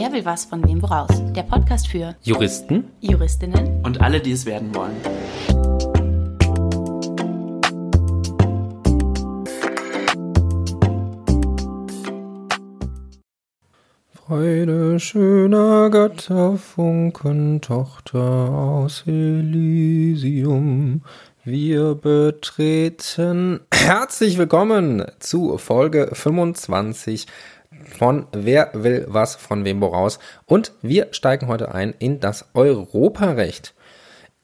Wer will was von wem woraus? Der Podcast für Juristen, Juristinnen und alle, die es werden wollen. Freude schöner Götterfunken, Tochter aus Elysium. Wir betreten herzlich willkommen zu Folge 25 von Wer will was von wem woraus. Und wir steigen heute ein in das Europarecht.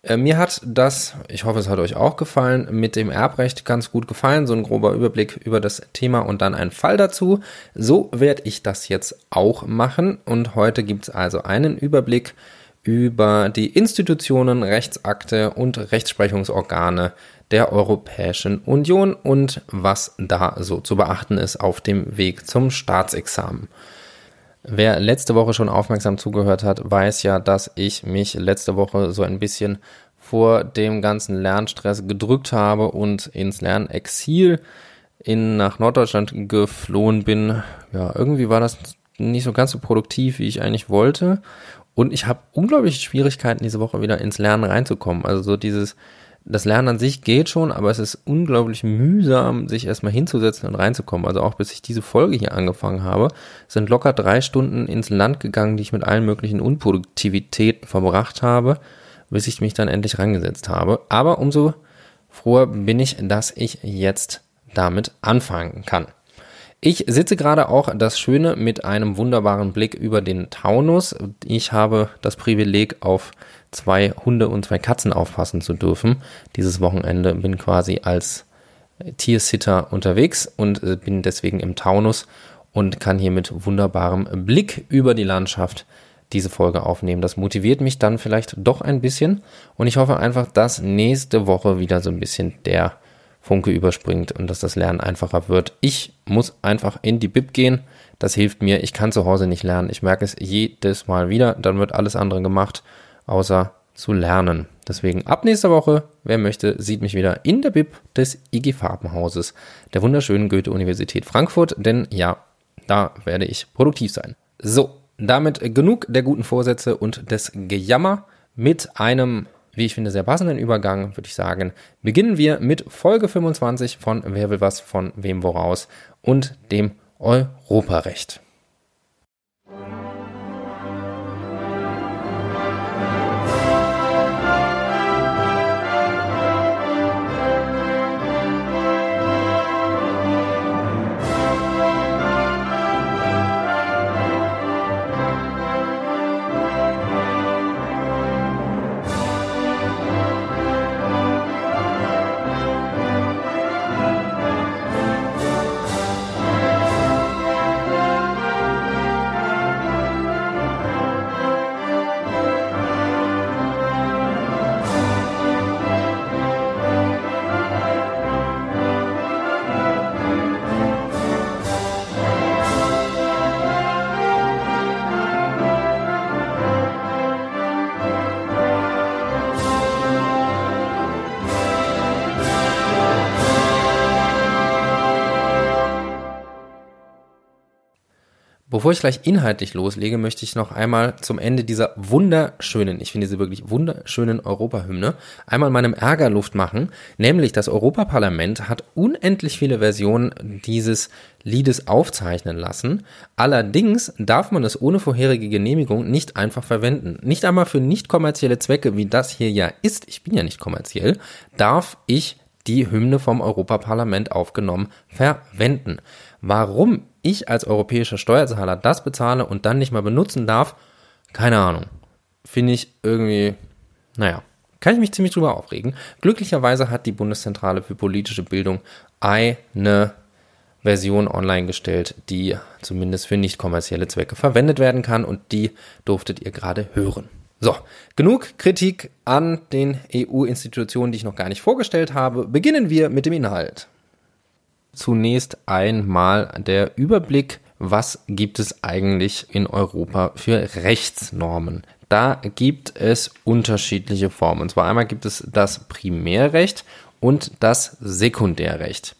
Äh, mir hat das, ich hoffe, es hat euch auch gefallen, mit dem Erbrecht ganz gut gefallen. So ein grober Überblick über das Thema und dann ein Fall dazu. So werde ich das jetzt auch machen. Und heute gibt es also einen Überblick über die Institutionen, Rechtsakte und Rechtsprechungsorgane der Europäischen Union und was da so zu beachten ist auf dem Weg zum Staatsexamen. Wer letzte Woche schon aufmerksam zugehört hat, weiß ja, dass ich mich letzte Woche so ein bisschen vor dem ganzen Lernstress gedrückt habe und ins Lernexil in, nach Norddeutschland geflohen bin. Ja, irgendwie war das nicht so ganz so produktiv, wie ich eigentlich wollte. Und ich habe unglaubliche Schwierigkeiten, diese Woche wieder ins Lernen reinzukommen. Also so dieses, das Lernen an sich geht schon, aber es ist unglaublich mühsam, sich erstmal hinzusetzen und reinzukommen. Also auch bis ich diese Folge hier angefangen habe, sind locker drei Stunden ins Land gegangen, die ich mit allen möglichen Unproduktivitäten verbracht habe, bis ich mich dann endlich rangesetzt habe. Aber umso froher bin ich, dass ich jetzt damit anfangen kann. Ich sitze gerade auch das Schöne mit einem wunderbaren Blick über den Taunus. Ich habe das Privileg, auf zwei Hunde und zwei Katzen aufpassen zu dürfen. Dieses Wochenende bin quasi als Tiersitter unterwegs und äh, bin deswegen im Taunus und kann hier mit wunderbarem Blick über die Landschaft diese Folge aufnehmen. Das motiviert mich dann vielleicht doch ein bisschen und ich hoffe einfach, dass nächste Woche wieder so ein bisschen der Funke überspringt und dass das Lernen einfacher wird. Ich muss einfach in die Bib gehen. Das hilft mir. Ich kann zu Hause nicht lernen. Ich merke es jedes Mal wieder. Dann wird alles andere gemacht, außer zu lernen. Deswegen ab nächster Woche, wer möchte, sieht mich wieder in der Bib des IG Farbenhauses der wunderschönen Goethe-Universität Frankfurt. Denn ja, da werde ich produktiv sein. So, damit genug der guten Vorsätze und des Gejammer mit einem wie ich finde, sehr passenden Übergang, würde ich sagen, beginnen wir mit Folge 25 von Wer will was von wem woraus und dem Europarecht. Bevor ich gleich inhaltlich loslege, möchte ich noch einmal zum Ende dieser wunderschönen, ich finde sie wirklich wunderschönen Europahymne, einmal meinem Ärger Luft machen. Nämlich das Europaparlament hat unendlich viele Versionen dieses Liedes aufzeichnen lassen. Allerdings darf man es ohne vorherige Genehmigung nicht einfach verwenden. Nicht einmal für nicht kommerzielle Zwecke, wie das hier ja ist, ich bin ja nicht kommerziell, darf ich die Hymne vom Europaparlament aufgenommen verwenden. Warum ich als europäischer Steuerzahler das bezahle und dann nicht mal benutzen darf, keine Ahnung. Finde ich irgendwie, naja, kann ich mich ziemlich drüber aufregen. Glücklicherweise hat die Bundeszentrale für politische Bildung eine Version online gestellt, die zumindest für nicht kommerzielle Zwecke verwendet werden kann und die durftet ihr gerade hören. So, genug Kritik an den EU-Institutionen, die ich noch gar nicht vorgestellt habe. Beginnen wir mit dem Inhalt. Zunächst einmal der Überblick, was gibt es eigentlich in Europa für Rechtsnormen? Da gibt es unterschiedliche Formen. Und zwar einmal gibt es das Primärrecht und das Sekundärrecht.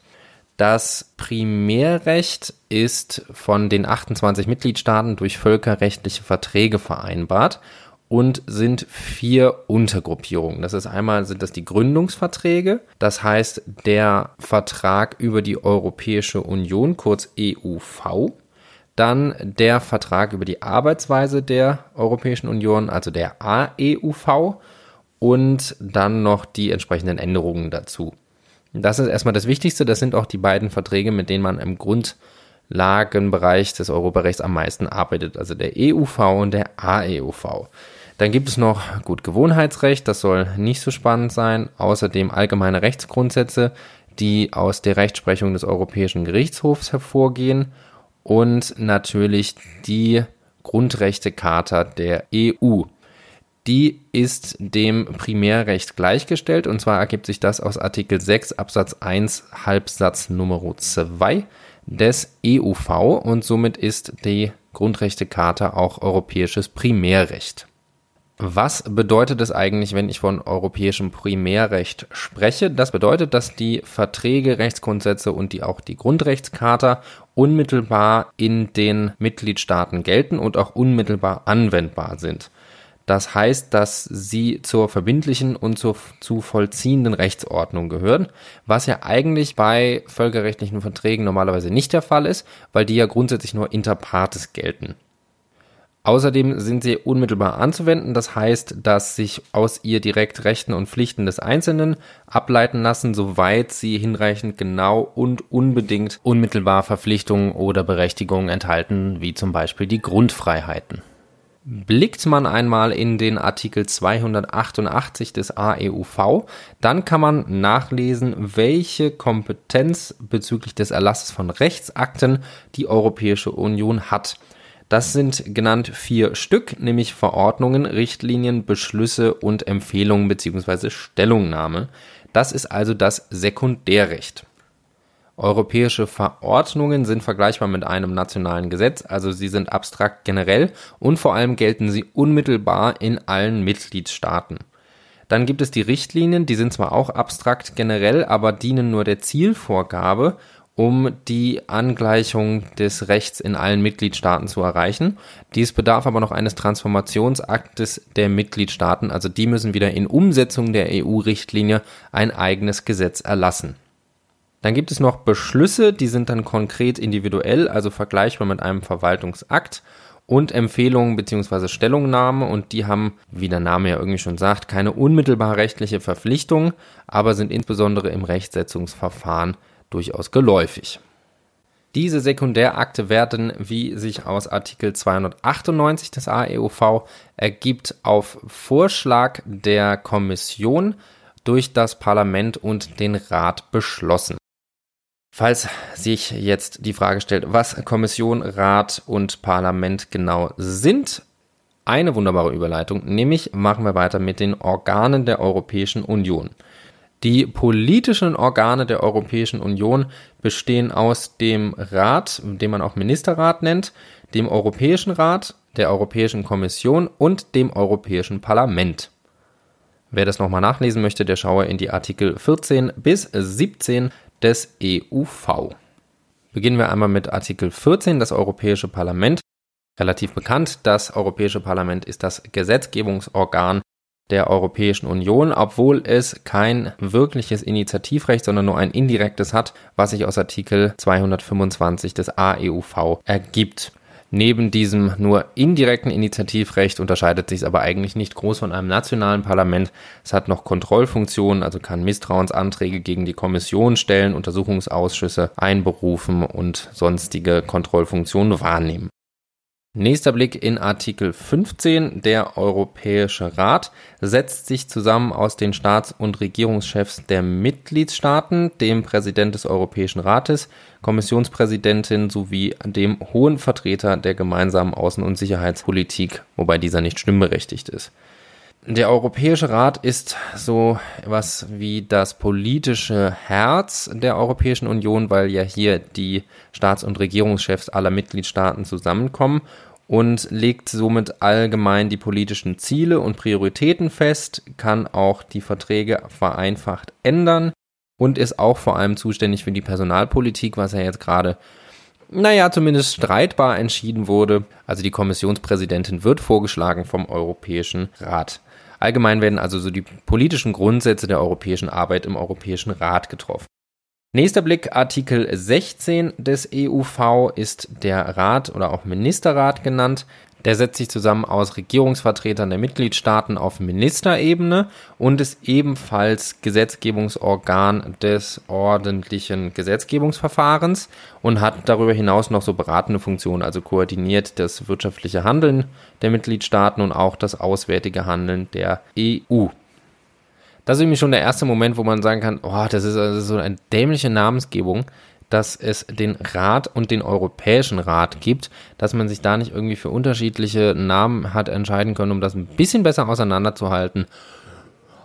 Das Primärrecht ist von den 28 Mitgliedstaaten durch völkerrechtliche Verträge vereinbart und sind vier Untergruppierungen. Das ist einmal sind das die Gründungsverträge, das heißt der Vertrag über die Europäische Union, kurz EUV, dann der Vertrag über die Arbeitsweise der Europäischen Union, also der AEUV und dann noch die entsprechenden Änderungen dazu. Das ist erstmal das Wichtigste. Das sind auch die beiden Verträge, mit denen man im Grundlagenbereich des Europarechts am meisten arbeitet. Also der EUV und der AEUV. Dann gibt es noch gut Gewohnheitsrecht. Das soll nicht so spannend sein. Außerdem allgemeine Rechtsgrundsätze, die aus der Rechtsprechung des Europäischen Gerichtshofs hervorgehen. Und natürlich die Grundrechtecharta der EU die ist dem Primärrecht gleichgestellt und zwar ergibt sich das aus Artikel 6 Absatz 1 Halbsatz Nummer 2 des EUV und somit ist die Grundrechtecharta auch europäisches Primärrecht. Was bedeutet es eigentlich, wenn ich von europäischem Primärrecht spreche? Das bedeutet, dass die Verträge, Rechtsgrundsätze und die auch die Grundrechtscharta unmittelbar in den Mitgliedstaaten gelten und auch unmittelbar anwendbar sind. Das heißt, dass sie zur verbindlichen und zur, zu vollziehenden Rechtsordnung gehören, was ja eigentlich bei völkerrechtlichen Verträgen normalerweise nicht der Fall ist, weil die ja grundsätzlich nur inter partes gelten. Außerdem sind sie unmittelbar anzuwenden, das heißt, dass sich aus ihr direkt Rechten und Pflichten des Einzelnen ableiten lassen, soweit sie hinreichend genau und unbedingt unmittelbar Verpflichtungen oder Berechtigungen enthalten, wie zum Beispiel die Grundfreiheiten. Blickt man einmal in den Artikel 288 des AEUV, dann kann man nachlesen, welche Kompetenz bezüglich des Erlasses von Rechtsakten die Europäische Union hat. Das sind genannt vier Stück, nämlich Verordnungen, Richtlinien, Beschlüsse und Empfehlungen bzw. Stellungnahme. Das ist also das Sekundärrecht. Europäische Verordnungen sind vergleichbar mit einem nationalen Gesetz, also sie sind abstrakt generell und vor allem gelten sie unmittelbar in allen Mitgliedstaaten. Dann gibt es die Richtlinien, die sind zwar auch abstrakt generell, aber dienen nur der Zielvorgabe, um die Angleichung des Rechts in allen Mitgliedstaaten zu erreichen. Dies bedarf aber noch eines Transformationsaktes der Mitgliedstaaten, also die müssen wieder in Umsetzung der EU-Richtlinie ein eigenes Gesetz erlassen. Dann gibt es noch Beschlüsse, die sind dann konkret individuell, also vergleichbar mit einem Verwaltungsakt und Empfehlungen bzw. Stellungnahmen und die haben, wie der Name ja irgendwie schon sagt, keine unmittelbar rechtliche Verpflichtung, aber sind insbesondere im Rechtsetzungsverfahren durchaus geläufig. Diese Sekundärakte werden, wie sich aus Artikel 298 des AEUV ergibt, auf Vorschlag der Kommission durch das Parlament und den Rat beschlossen. Falls sich jetzt die Frage stellt, was Kommission, Rat und Parlament genau sind, eine wunderbare Überleitung, nämlich machen wir weiter mit den Organen der Europäischen Union. Die politischen Organe der Europäischen Union bestehen aus dem Rat, den man auch Ministerrat nennt, dem Europäischen Rat, der Europäischen Kommission und dem Europäischen Parlament. Wer das nochmal nachlesen möchte, der schaue in die Artikel 14 bis 17 des EUV. Beginnen wir einmal mit Artikel 14, das Europäische Parlament. Relativ bekannt, das Europäische Parlament ist das Gesetzgebungsorgan der Europäischen Union, obwohl es kein wirkliches Initiativrecht, sondern nur ein indirektes hat, was sich aus Artikel 225 des AEUV ergibt. Neben diesem nur indirekten Initiativrecht unterscheidet sich es aber eigentlich nicht groß von einem nationalen Parlament. Es hat noch Kontrollfunktionen, also kann Misstrauensanträge gegen die Kommission stellen, Untersuchungsausschüsse einberufen und sonstige Kontrollfunktionen wahrnehmen. Nächster Blick in Artikel 15. Der Europäische Rat setzt sich zusammen aus den Staats- und Regierungschefs der Mitgliedstaaten, dem Präsident des Europäischen Rates, Kommissionspräsidentin sowie dem hohen Vertreter der gemeinsamen Außen- und Sicherheitspolitik, wobei dieser nicht stimmberechtigt ist. Der Europäische Rat ist so was wie das politische Herz der Europäischen Union, weil ja hier die Staats- und Regierungschefs aller Mitgliedstaaten zusammenkommen und legt somit allgemein die politischen Ziele und Prioritäten fest, kann auch die Verträge vereinfacht ändern und ist auch vor allem zuständig für die Personalpolitik, was ja jetzt gerade, naja, zumindest streitbar entschieden wurde. Also die Kommissionspräsidentin wird vorgeschlagen vom Europäischen Rat. Allgemein werden also so die politischen Grundsätze der europäischen Arbeit im Europäischen Rat getroffen. Nächster Blick, Artikel 16 des EUV ist der Rat oder auch Ministerrat genannt. Der setzt sich zusammen aus Regierungsvertretern der Mitgliedstaaten auf Ministerebene und ist ebenfalls Gesetzgebungsorgan des ordentlichen Gesetzgebungsverfahrens und hat darüber hinaus noch so beratende Funktionen, also koordiniert das wirtschaftliche Handeln der Mitgliedstaaten und auch das auswärtige Handeln der EU. Das ist nämlich schon der erste Moment, wo man sagen kann, oh, das ist also so eine dämliche Namensgebung dass es den Rat und den Europäischen Rat gibt, dass man sich da nicht irgendwie für unterschiedliche Namen hat entscheiden können, um das ein bisschen besser auseinanderzuhalten.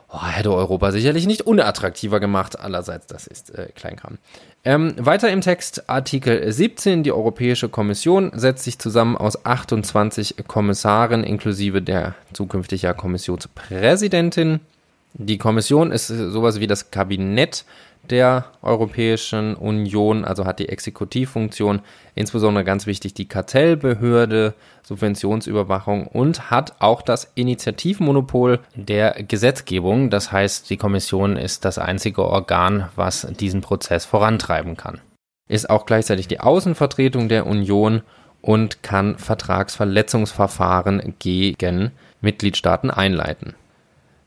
Oh, hätte Europa sicherlich nicht unattraktiver gemacht. Allerseits, das ist äh, Kleinkram. Ähm, weiter im Text Artikel 17. Die Europäische Kommission setzt sich zusammen aus 28 Kommissaren inklusive der zukünftigen Kommissionspräsidentin. Die Kommission ist sowas wie das Kabinett der Europäischen Union, also hat die Exekutivfunktion, insbesondere ganz wichtig die Kartellbehörde, Subventionsüberwachung und hat auch das Initiativmonopol der Gesetzgebung. Das heißt, die Kommission ist das einzige Organ, was diesen Prozess vorantreiben kann. Ist auch gleichzeitig die Außenvertretung der Union und kann Vertragsverletzungsverfahren gegen Mitgliedstaaten einleiten.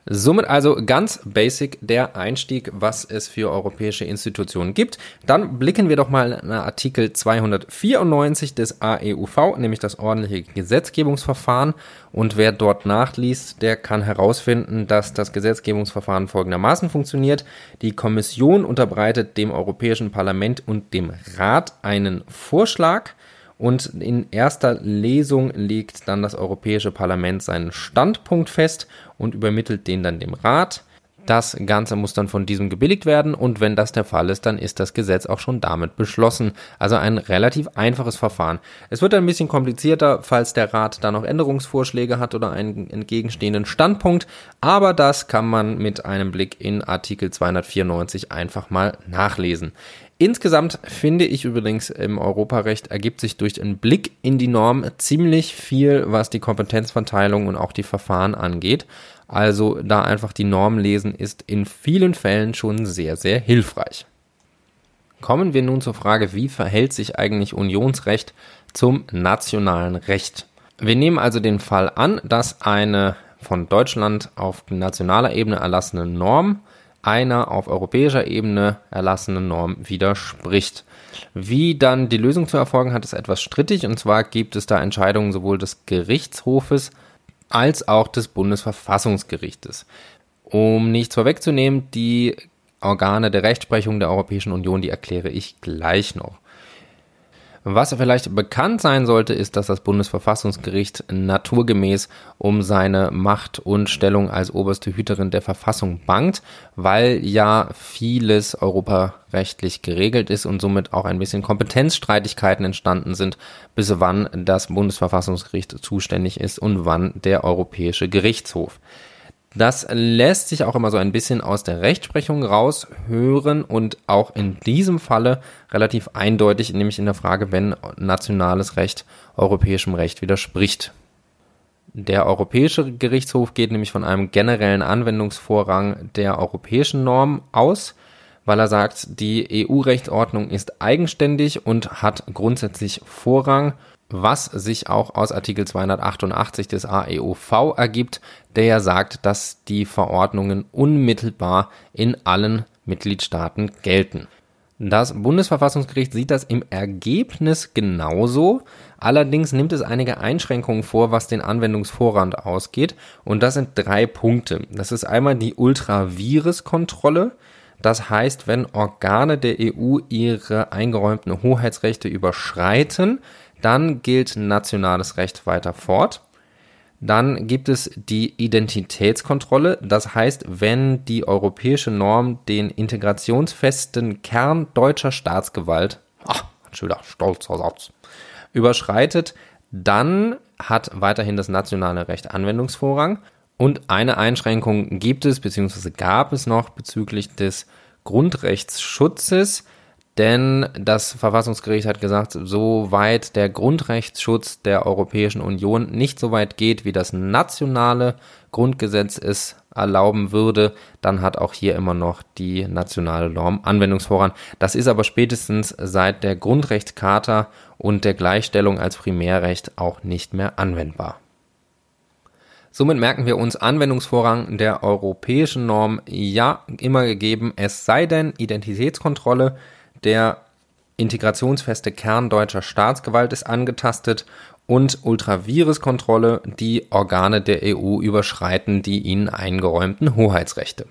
Somit also ganz basic der Einstieg, was es für europäische Institutionen gibt. Dann blicken wir doch mal in Artikel 294 des AEUV, nämlich das ordentliche Gesetzgebungsverfahren. Und wer dort nachliest, der kann herausfinden, dass das Gesetzgebungsverfahren folgendermaßen funktioniert. Die Kommission unterbreitet dem Europäischen Parlament und dem Rat einen Vorschlag und in erster Lesung legt dann das Europäische Parlament seinen Standpunkt fest und übermittelt den dann dem Rat. Das Ganze muss dann von diesem gebilligt werden und wenn das der Fall ist, dann ist das Gesetz auch schon damit beschlossen. Also ein relativ einfaches Verfahren. Es wird ein bisschen komplizierter, falls der Rat da noch Änderungsvorschläge hat oder einen entgegenstehenden Standpunkt, aber das kann man mit einem Blick in Artikel 294 einfach mal nachlesen. Insgesamt finde ich übrigens im Europarecht ergibt sich durch einen Blick in die Norm ziemlich viel, was die Kompetenzverteilung und auch die Verfahren angeht. Also da einfach die Norm lesen ist in vielen Fällen schon sehr, sehr hilfreich. Kommen wir nun zur Frage, wie verhält sich eigentlich Unionsrecht zum nationalen Recht? Wir nehmen also den Fall an, dass eine von Deutschland auf nationaler Ebene erlassene Norm einer auf europäischer Ebene erlassenen Norm widerspricht. Wie dann die Lösung zu erfolgen hat, ist etwas strittig und zwar gibt es da Entscheidungen sowohl des Gerichtshofes als auch des Bundesverfassungsgerichtes. Um nichts vorwegzunehmen, die Organe der Rechtsprechung der Europäischen Union, die erkläre ich gleich noch. Was vielleicht bekannt sein sollte, ist, dass das Bundesverfassungsgericht naturgemäß um seine Macht und Stellung als oberste Hüterin der Verfassung bangt, weil ja vieles europarechtlich geregelt ist und somit auch ein bisschen Kompetenzstreitigkeiten entstanden sind, bis wann das Bundesverfassungsgericht zuständig ist und wann der Europäische Gerichtshof. Das lässt sich auch immer so ein bisschen aus der Rechtsprechung raushören und auch in diesem Falle relativ eindeutig, nämlich in der Frage, wenn nationales Recht europäischem Recht widerspricht. Der Europäische Gerichtshof geht nämlich von einem generellen Anwendungsvorrang der europäischen Norm aus, weil er sagt, die EU-Rechtsordnung ist eigenständig und hat grundsätzlich Vorrang was sich auch aus Artikel 288 des AEUV ergibt, der ja sagt, dass die Verordnungen unmittelbar in allen Mitgliedstaaten gelten. Das Bundesverfassungsgericht sieht das im Ergebnis genauso, allerdings nimmt es einige Einschränkungen vor, was den Anwendungsvorrang ausgeht, und das sind drei Punkte. Das ist einmal die Ultravirus-Kontrolle, das heißt, wenn Organe der EU ihre eingeräumten Hoheitsrechte überschreiten, dann gilt nationales Recht weiter fort. Dann gibt es die Identitätskontrolle. Das heißt, wenn die europäische Norm den integrationsfesten Kern deutscher Staatsgewalt, ach, ein schöner, stolzer Satz, überschreitet, dann hat weiterhin das nationale Recht Anwendungsvorrang. Und eine Einschränkung gibt es, beziehungsweise gab es noch bezüglich des Grundrechtsschutzes, denn das Verfassungsgericht hat gesagt, soweit der Grundrechtsschutz der Europäischen Union nicht so weit geht, wie das nationale Grundgesetz es erlauben würde, dann hat auch hier immer noch die nationale Norm Anwendungsvorrang. Das ist aber spätestens seit der Grundrechtscharta und der Gleichstellung als Primärrecht auch nicht mehr anwendbar. Somit merken wir uns Anwendungsvorrang der europäischen Norm ja immer gegeben, es sei denn Identitätskontrolle der integrationsfeste Kern deutscher Staatsgewalt ist angetastet und Ultraviruskontrolle die Organe der EU überschreiten die ihnen eingeräumten Hoheitsrechte.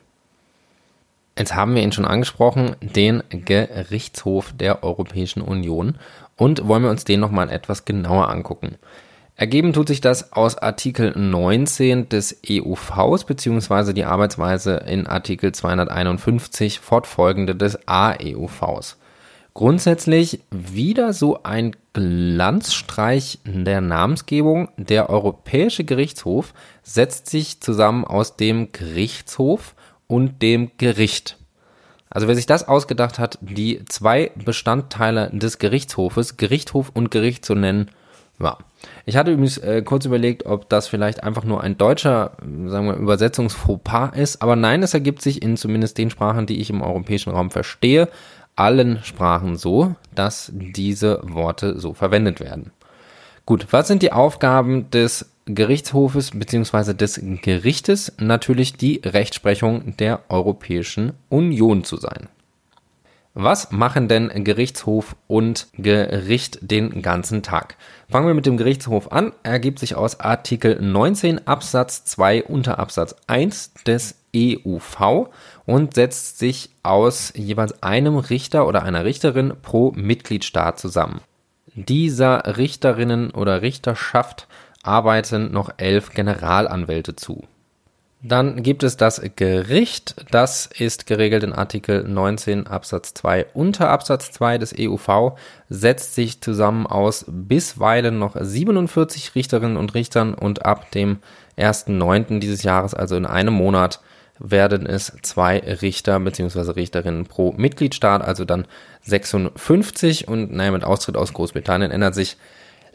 Jetzt haben wir ihn schon angesprochen, den Gerichtshof der Europäischen Union und wollen wir uns den nochmal etwas genauer angucken. Ergeben tut sich das aus Artikel 19 des EUVs beziehungsweise die Arbeitsweise in Artikel 251 fortfolgende des AEUVs. Grundsätzlich wieder so ein Glanzstreich der Namensgebung. Der Europäische Gerichtshof setzt sich zusammen aus dem Gerichtshof und dem Gericht. Also wer sich das ausgedacht hat, die zwei Bestandteile des Gerichtshofes, Gerichtshof und Gericht zu nennen, ja. Ich hatte übrigens äh, kurz überlegt, ob das vielleicht einfach nur ein deutscher, sagen wir, Übersetzungsfauxpas ist, aber nein, es ergibt sich in zumindest den Sprachen, die ich im europäischen Raum verstehe, allen Sprachen so, dass diese Worte so verwendet werden. Gut, was sind die Aufgaben des Gerichtshofes bzw. des Gerichtes? Natürlich die Rechtsprechung der Europäischen Union zu sein. Was machen denn Gerichtshof und Gericht den ganzen Tag? Fangen wir mit dem Gerichtshof an. Er ergibt sich aus Artikel 19 Absatz 2 unter Absatz 1 des EUV und setzt sich aus jeweils einem Richter oder einer Richterin pro Mitgliedstaat zusammen. Dieser Richterinnen oder Richterschaft arbeiten noch elf Generalanwälte zu. Dann gibt es das Gericht, das ist geregelt in Artikel 19 Absatz 2 unter Absatz 2 des EUV, setzt sich zusammen aus bisweilen noch 47 Richterinnen und Richtern und ab dem 1.9. dieses Jahres, also in einem Monat, werden es zwei Richter bzw. Richterinnen pro Mitgliedstaat, also dann 56 und naja, mit Austritt aus Großbritannien ändert sich,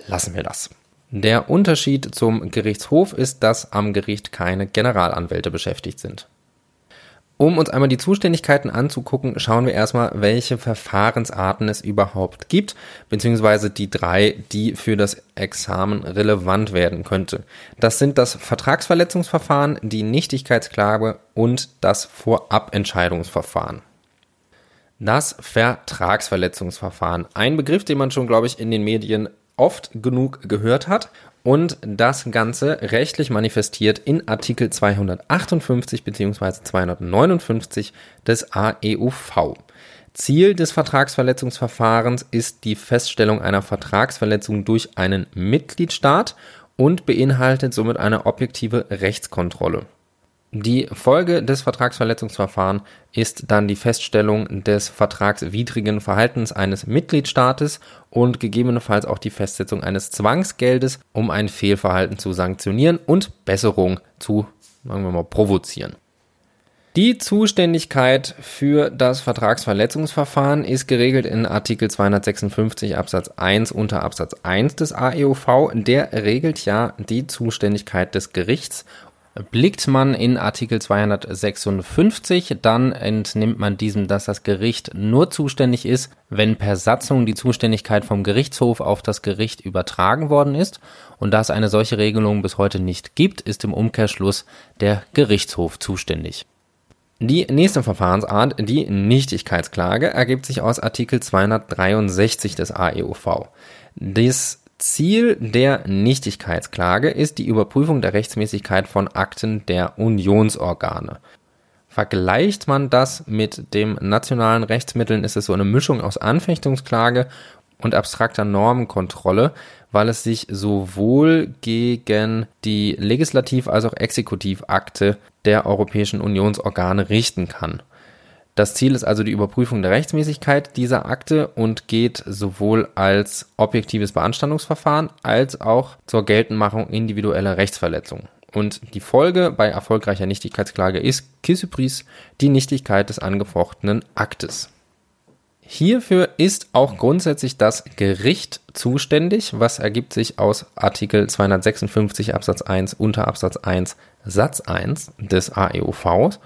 lassen wir das. Der Unterschied zum Gerichtshof ist, dass am Gericht keine Generalanwälte beschäftigt sind. Um uns einmal die Zuständigkeiten anzugucken, schauen wir erstmal, welche Verfahrensarten es überhaupt gibt, beziehungsweise die drei, die für das Examen relevant werden könnte. Das sind das Vertragsverletzungsverfahren, die Nichtigkeitsklage und das Vorabentscheidungsverfahren. Das Vertragsverletzungsverfahren. Ein Begriff, den man schon, glaube ich, in den Medien oft genug gehört hat und das Ganze rechtlich manifestiert in Artikel 258 bzw. 259 des AEUV. Ziel des Vertragsverletzungsverfahrens ist die Feststellung einer Vertragsverletzung durch einen Mitgliedstaat und beinhaltet somit eine objektive Rechtskontrolle. Die Folge des Vertragsverletzungsverfahrens ist dann die Feststellung des vertragswidrigen Verhaltens eines Mitgliedstaates und gegebenenfalls auch die Festsetzung eines Zwangsgeldes, um ein Fehlverhalten zu sanktionieren und Besserung zu, sagen wir mal, provozieren. Die Zuständigkeit für das Vertragsverletzungsverfahren ist geregelt in Artikel 256 Absatz 1 unter Absatz 1 des AEUV. Der regelt ja die Zuständigkeit des Gerichts Blickt man in Artikel 256, dann entnimmt man diesem, dass das Gericht nur zuständig ist, wenn per Satzung die Zuständigkeit vom Gerichtshof auf das Gericht übertragen worden ist. Und da es eine solche Regelung bis heute nicht gibt, ist im Umkehrschluss der Gerichtshof zuständig. Die nächste Verfahrensart, die Nichtigkeitsklage, ergibt sich aus Artikel 263 des AEUV. Dies Ziel der Nichtigkeitsklage ist die Überprüfung der Rechtmäßigkeit von Akten der Unionsorgane. Vergleicht man das mit dem nationalen Rechtsmitteln, ist es so eine Mischung aus Anfechtungsklage und abstrakter Normenkontrolle, weil es sich sowohl gegen die Legislativ- als auch Exekutivakte der Europäischen Unionsorgane richten kann. Das Ziel ist also die Überprüfung der Rechtsmäßigkeit dieser Akte und geht sowohl als objektives Beanstandungsverfahren als auch zur Geltendmachung individueller Rechtsverletzungen. Und die Folge bei erfolgreicher Nichtigkeitsklage ist Kissepris die Nichtigkeit des angefochtenen Aktes. Hierfür ist auch grundsätzlich das Gericht zuständig, was ergibt sich aus Artikel 256 Absatz 1 unter Absatz 1 Satz 1 des AEUV.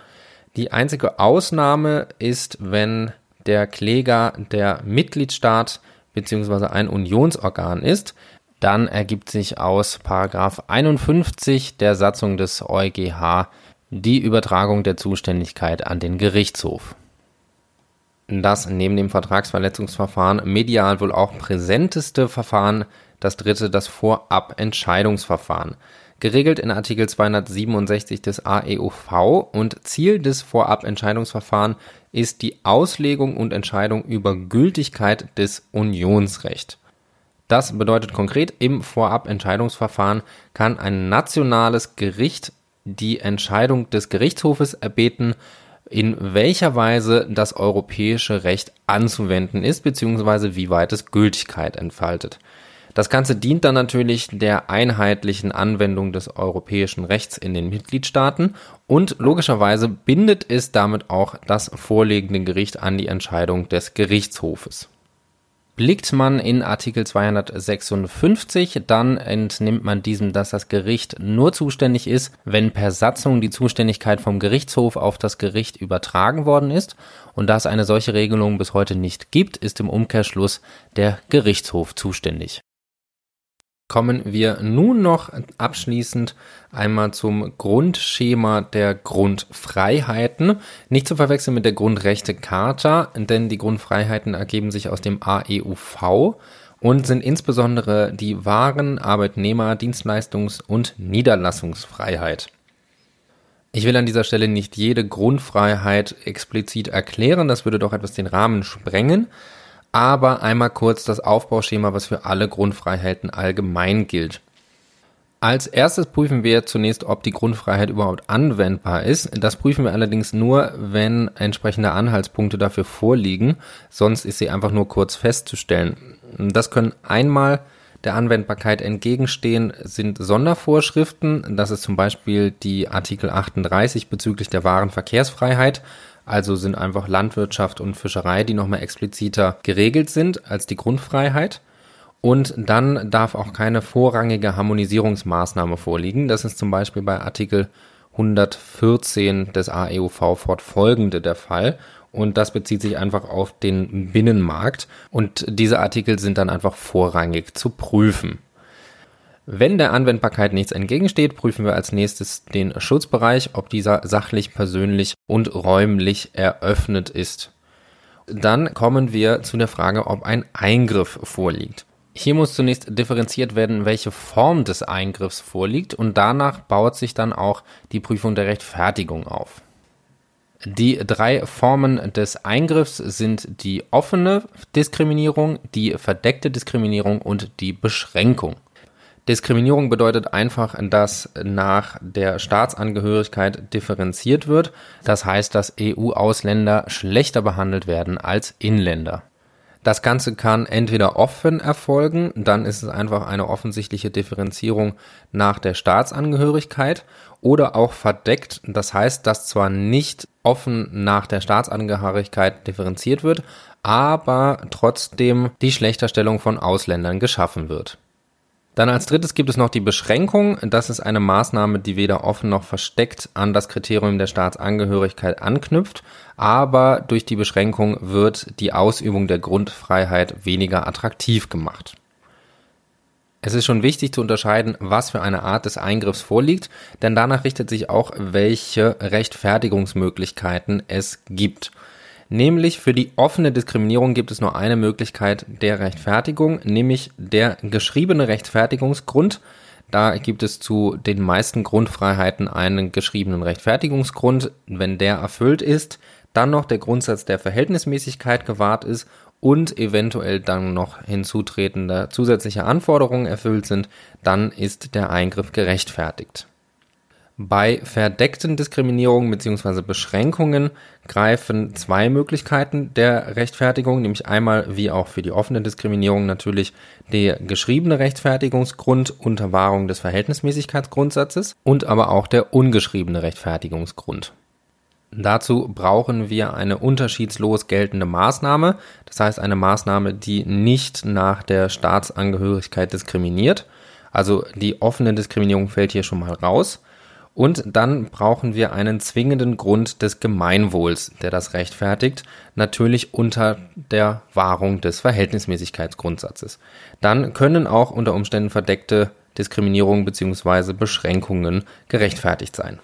Die einzige Ausnahme ist, wenn der Kläger der Mitgliedstaat bzw. ein Unionsorgan ist, dann ergibt sich aus Paragraph 51 der Satzung des EuGH die Übertragung der Zuständigkeit an den Gerichtshof. Das neben dem Vertragsverletzungsverfahren medial wohl auch präsenteste Verfahren, das dritte das Vorabentscheidungsverfahren geregelt in Artikel 267 des AEUV und Ziel des Vorabentscheidungsverfahrens ist die Auslegung und Entscheidung über Gültigkeit des Unionsrechts. Das bedeutet konkret, im Vorabentscheidungsverfahren kann ein nationales Gericht die Entscheidung des Gerichtshofes erbeten, in welcher Weise das europäische Recht anzuwenden ist, beziehungsweise wie weit es Gültigkeit entfaltet. Das Ganze dient dann natürlich der einheitlichen Anwendung des europäischen Rechts in den Mitgliedstaaten und logischerweise bindet es damit auch das vorliegende Gericht an die Entscheidung des Gerichtshofes. Blickt man in Artikel 256, dann entnimmt man diesem, dass das Gericht nur zuständig ist, wenn per Satzung die Zuständigkeit vom Gerichtshof auf das Gericht übertragen worden ist. Und da es eine solche Regelung bis heute nicht gibt, ist im Umkehrschluss der Gerichtshof zuständig kommen wir nun noch abschließend einmal zum Grundschema der Grundfreiheiten. Nicht zu verwechseln mit der Grundrechtecharta, denn die Grundfreiheiten ergeben sich aus dem AEUV und sind insbesondere die Waren, Arbeitnehmer, Dienstleistungs- und Niederlassungsfreiheit. Ich will an dieser Stelle nicht jede Grundfreiheit explizit erklären, das würde doch etwas den Rahmen sprengen aber einmal kurz das Aufbauschema, was für alle Grundfreiheiten allgemein gilt. Als erstes prüfen wir zunächst, ob die Grundfreiheit überhaupt anwendbar ist. Das prüfen wir allerdings nur, wenn entsprechende Anhaltspunkte dafür vorliegen. Sonst ist sie einfach nur kurz festzustellen. Das können einmal der Anwendbarkeit entgegenstehen, sind Sondervorschriften. Das ist zum Beispiel die Artikel 38 bezüglich der Warenverkehrsfreiheit. Also sind einfach Landwirtschaft und Fischerei, die nochmal expliziter geregelt sind als die Grundfreiheit. Und dann darf auch keine vorrangige Harmonisierungsmaßnahme vorliegen. Das ist zum Beispiel bei Artikel 114 des AEUV fortfolgende der Fall. Und das bezieht sich einfach auf den Binnenmarkt. Und diese Artikel sind dann einfach vorrangig zu prüfen. Wenn der Anwendbarkeit nichts entgegensteht, prüfen wir als nächstes den Schutzbereich, ob dieser sachlich, persönlich und räumlich eröffnet ist. Dann kommen wir zu der Frage, ob ein Eingriff vorliegt. Hier muss zunächst differenziert werden, welche Form des Eingriffs vorliegt und danach baut sich dann auch die Prüfung der Rechtfertigung auf. Die drei Formen des Eingriffs sind die offene Diskriminierung, die verdeckte Diskriminierung und die Beschränkung. Diskriminierung bedeutet einfach, dass nach der Staatsangehörigkeit differenziert wird. Das heißt, dass EU-Ausländer schlechter behandelt werden als Inländer. Das Ganze kann entweder offen erfolgen, dann ist es einfach eine offensichtliche Differenzierung nach der Staatsangehörigkeit, oder auch verdeckt. Das heißt, dass zwar nicht offen nach der Staatsangehörigkeit differenziert wird, aber trotzdem die Schlechterstellung von Ausländern geschaffen wird. Dann als drittes gibt es noch die Beschränkung. Das ist eine Maßnahme, die weder offen noch versteckt an das Kriterium der Staatsangehörigkeit anknüpft, aber durch die Beschränkung wird die Ausübung der Grundfreiheit weniger attraktiv gemacht. Es ist schon wichtig zu unterscheiden, was für eine Art des Eingriffs vorliegt, denn danach richtet sich auch, welche Rechtfertigungsmöglichkeiten es gibt. Nämlich für die offene Diskriminierung gibt es nur eine Möglichkeit der Rechtfertigung, nämlich der geschriebene Rechtfertigungsgrund. Da gibt es zu den meisten Grundfreiheiten einen geschriebenen Rechtfertigungsgrund. Wenn der erfüllt ist, dann noch der Grundsatz der Verhältnismäßigkeit gewahrt ist und eventuell dann noch hinzutretende zusätzliche Anforderungen erfüllt sind, dann ist der Eingriff gerechtfertigt. Bei verdeckten Diskriminierungen bzw. Beschränkungen greifen zwei Möglichkeiten der Rechtfertigung, nämlich einmal wie auch für die offene Diskriminierung natürlich der geschriebene Rechtfertigungsgrund unter Wahrung des Verhältnismäßigkeitsgrundsatzes und aber auch der ungeschriebene Rechtfertigungsgrund. Dazu brauchen wir eine unterschiedslos geltende Maßnahme, das heißt eine Maßnahme, die nicht nach der Staatsangehörigkeit diskriminiert. Also die offene Diskriminierung fällt hier schon mal raus. Und dann brauchen wir einen zwingenden Grund des Gemeinwohls, der das rechtfertigt, natürlich unter der Wahrung des Verhältnismäßigkeitsgrundsatzes. Dann können auch unter Umständen verdeckte Diskriminierungen bzw. Beschränkungen gerechtfertigt sein.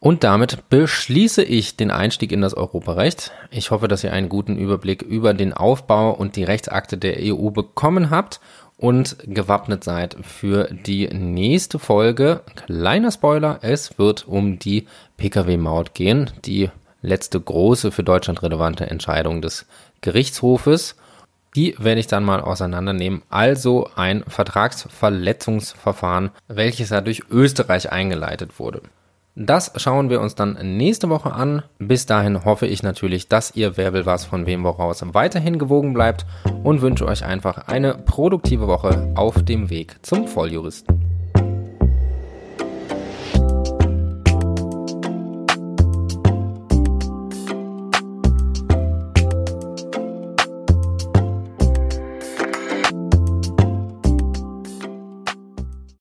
Und damit beschließe ich den Einstieg in das Europarecht. Ich hoffe, dass ihr einen guten Überblick über den Aufbau und die Rechtsakte der EU bekommen habt und gewappnet seid für die nächste Folge. Kleiner Spoiler, es wird um die Pkw-Maut gehen, die letzte große für Deutschland relevante Entscheidung des Gerichtshofes. Die werde ich dann mal auseinandernehmen. Also ein Vertragsverletzungsverfahren, welches ja durch Österreich eingeleitet wurde. Das schauen wir uns dann nächste Woche an. Bis dahin hoffe ich natürlich, dass ihr Wer will was von wem woraus weiterhin gewogen bleibt und wünsche euch einfach eine produktive Woche auf dem Weg zum Volljuristen.